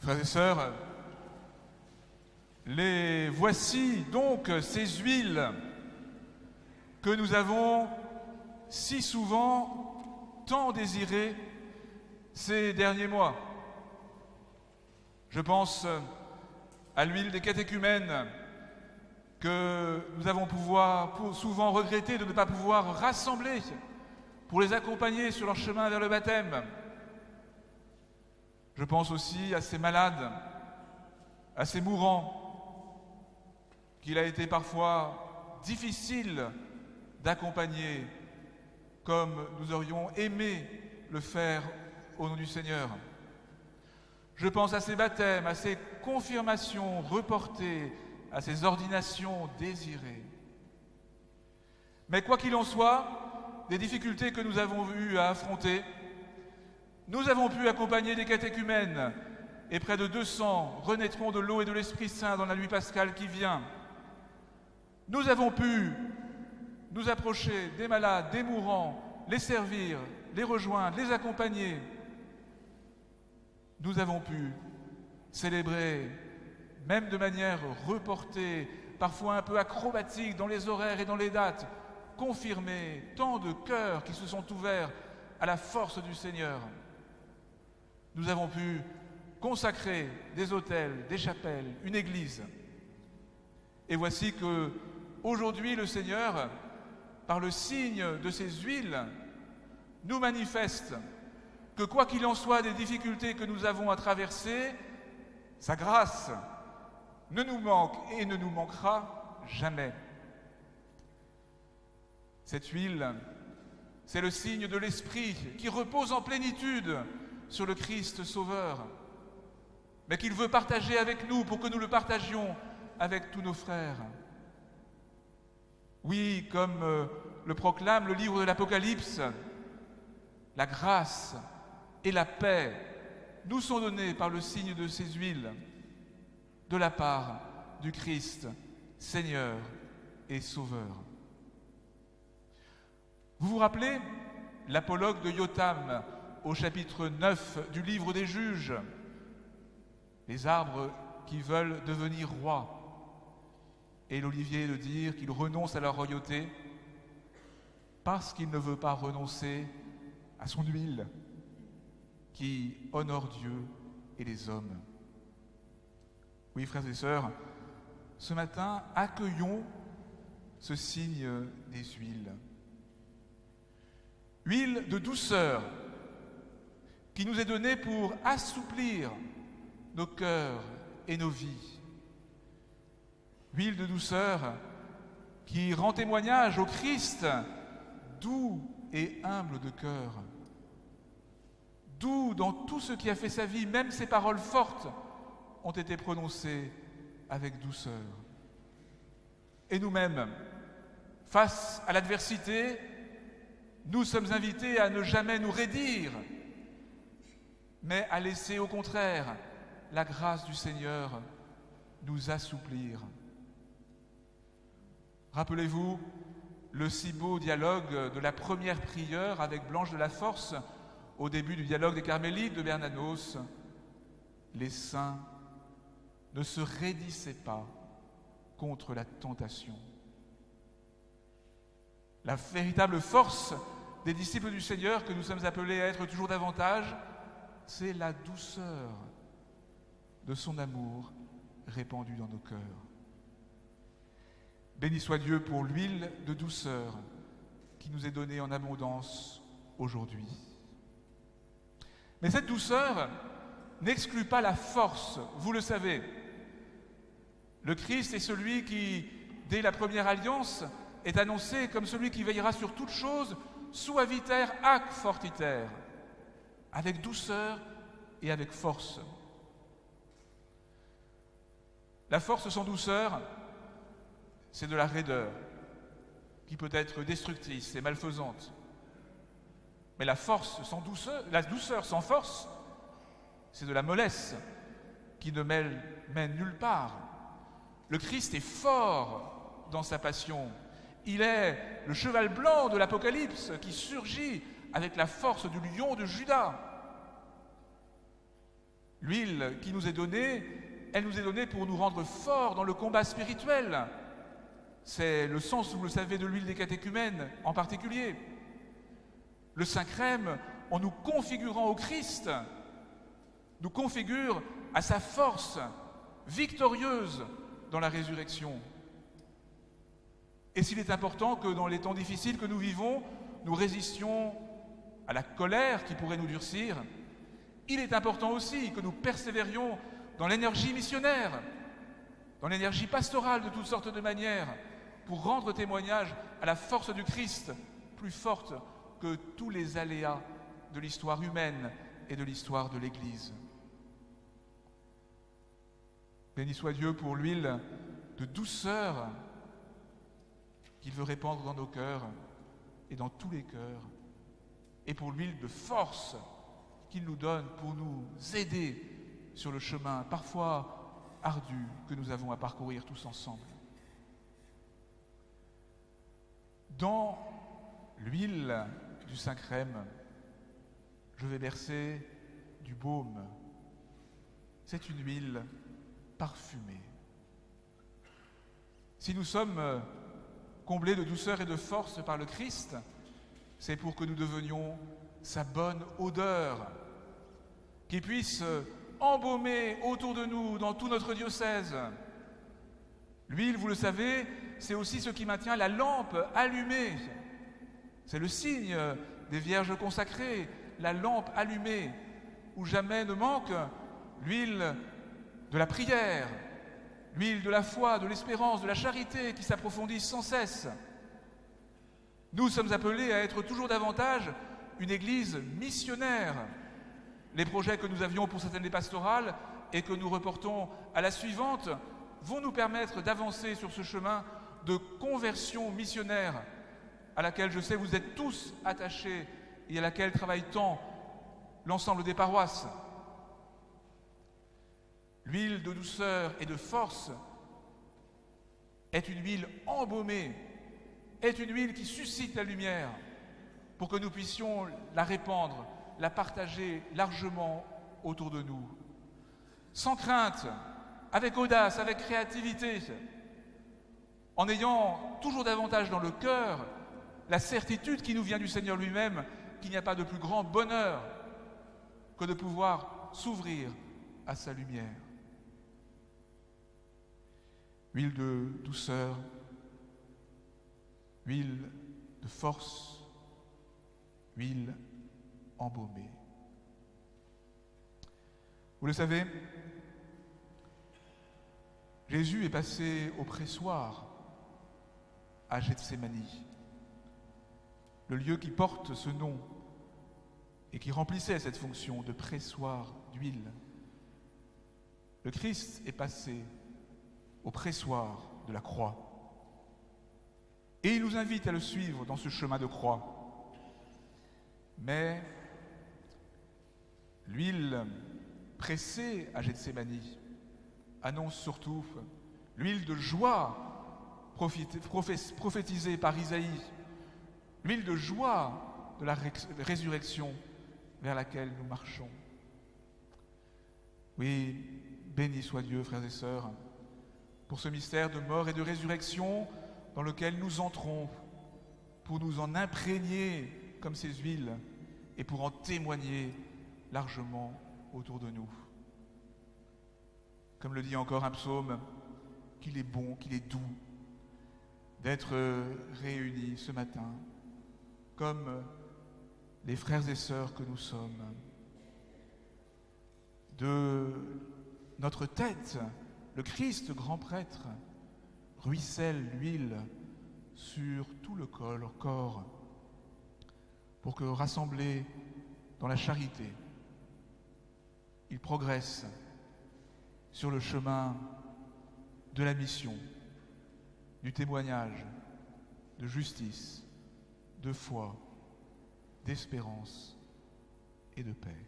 Frères et sœurs, les voici donc ces huiles que nous avons si souvent tant désirées ces derniers mois. Je pense à l'huile des catéchumènes que nous avons souvent regretté de ne pas pouvoir rassembler pour les accompagner sur leur chemin vers le baptême. Je pense aussi à ces malades, à ces mourants, qu'il a été parfois difficile d'accompagner comme nous aurions aimé le faire au nom du Seigneur. Je pense à ces baptêmes, à ces confirmations reportées, à ces ordinations désirées. Mais quoi qu'il en soit, des difficultés que nous avons eues à affronter, nous avons pu accompagner des catéchumènes et près de 200 renaîtront de l'eau et de l'Esprit Saint dans la nuit pascale qui vient. Nous avons pu nous approcher des malades, des mourants, les servir, les rejoindre, les accompagner. Nous avons pu célébrer, même de manière reportée, parfois un peu acrobatique dans les horaires et dans les dates, confirmer tant de cœurs qui se sont ouverts à la force du Seigneur. Nous avons pu consacrer des hôtels, des chapelles, une église. Et voici que aujourd'hui le Seigneur, par le signe de ses huiles, nous manifeste que quoi qu'il en soit des difficultés que nous avons à traverser, sa grâce ne nous manque et ne nous manquera jamais. Cette huile, c'est le signe de l'Esprit qui repose en plénitude sur le Christ Sauveur, mais qu'il veut partager avec nous pour que nous le partagions avec tous nos frères. Oui, comme euh, le proclame le livre de l'Apocalypse, la grâce et la paix nous sont données par le signe de ces huiles de la part du Christ, Seigneur et Sauveur. Vous vous rappelez l'apologue de Yotam au chapitre 9 du livre des juges, les arbres qui veulent devenir rois, et l'olivier de dire qu'il renonce à la royauté parce qu'il ne veut pas renoncer à son huile qui honore Dieu et les hommes. Oui, frères et sœurs, ce matin, accueillons ce signe des huiles. Huile de douceur qui nous est donnée pour assouplir nos cœurs et nos vies. Huile de douceur qui rend témoignage au Christ doux et humble de cœur. Doux dans tout ce qui a fait sa vie, même ses paroles fortes ont été prononcées avec douceur. Et nous-mêmes, face à l'adversité, nous sommes invités à ne jamais nous raidir, mais à laisser au contraire la grâce du Seigneur nous assouplir. Rappelez-vous le si beau dialogue de la première prieure avec Blanche de la Force au début du dialogue des Carmélites de Bernanos. Les saints ne se raidissaient pas contre la tentation. La véritable force des disciples du Seigneur que nous sommes appelés à être toujours davantage, c'est la douceur de son amour répandu dans nos cœurs. Béni soit Dieu pour l'huile de douceur qui nous est donnée en abondance aujourd'hui. Mais cette douceur n'exclut pas la force, vous le savez. Le Christ est celui qui, dès la première alliance, est annoncé comme celui qui veillera sur toutes choses, suaviter ac fortiter, avec douceur et avec force. La force sans douceur, c'est de la raideur, qui peut être destructrice et malfaisante. Mais la force sans douceur, la douceur sans force, c'est de la mollesse qui ne mène, mène nulle part. Le Christ est fort dans sa passion. Il est le cheval blanc de l'Apocalypse qui surgit avec la force du lion de Judas. L'huile qui nous est donnée, elle nous est donnée pour nous rendre forts dans le combat spirituel. C'est le sens, vous le savez, de l'huile des catéchumènes en particulier. Le Saint-Crème, en nous configurant au Christ, nous configure à sa force victorieuse dans la résurrection. Et s'il est important que dans les temps difficiles que nous vivons, nous résistions à la colère qui pourrait nous durcir, il est important aussi que nous persévérions dans l'énergie missionnaire, dans l'énergie pastorale de toutes sortes de manières, pour rendre témoignage à la force du Christ, plus forte que tous les aléas de l'histoire humaine et de l'histoire de l'Église. Béni soit Dieu pour l'huile de douceur qu'il veut répandre dans nos cœurs et dans tous les cœurs, et pour l'huile de force qu'il nous donne pour nous aider sur le chemin parfois ardu que nous avons à parcourir tous ensemble. Dans l'huile du Saint-Crème, je vais verser du baume. C'est une huile parfumée. Si nous sommes comblés de douceur et de force par le Christ, c'est pour que nous devenions sa bonne odeur, qui puisse embaumer autour de nous dans tout notre diocèse. L'huile, vous le savez, c'est aussi ce qui maintient la lampe allumée. C'est le signe des vierges consacrées, la lampe allumée, où jamais ne manque l'huile de la prière, l'huile de la foi, de l'espérance, de la charité qui s'approfondissent sans cesse. Nous sommes appelés à être toujours davantage une église missionnaire. Les projets que nous avions pour cette année pastorale et que nous reportons à la suivante vont nous permettre d'avancer sur ce chemin de conversion missionnaire à laquelle je sais vous êtes tous attachés et à laquelle travaille tant l'ensemble des paroisses. L'huile de douceur et de force est une huile embaumée, est une huile qui suscite la lumière pour que nous puissions la répandre, la partager largement autour de nous. Sans crainte, avec audace, avec créativité, en ayant toujours davantage dans le cœur la certitude qui nous vient du Seigneur lui-même qu'il n'y a pas de plus grand bonheur que de pouvoir s'ouvrir à sa lumière. Huile de douceur, huile de force, huile embaumée. Vous le savez, Jésus est passé au pressoir à Gethsemane, le lieu qui porte ce nom et qui remplissait cette fonction de pressoir d'huile. Le Christ est passé au pressoir de la croix. Et il nous invite à le suivre dans ce chemin de croix. Mais l'huile pressée à Gethsemane annonce surtout l'huile de joie prophétisée par Isaïe, l'huile de joie de la résurrection vers laquelle nous marchons. Oui, béni soit Dieu, frères et sœurs, pour ce mystère de mort et de résurrection dans lequel nous entrons, pour nous en imprégner comme ces huiles et pour en témoigner largement autour de nous. Comme le dit encore un psaume, qu'il est bon, qu'il est doux d'être réunis ce matin, comme les frères et sœurs que nous sommes, de notre tête, le Christ grand prêtre, ruisselle l'huile sur tout le corps, pour que rassemblés dans la charité, il progresse sur le chemin de la mission, du témoignage, de justice, de foi, d'espérance et de paix.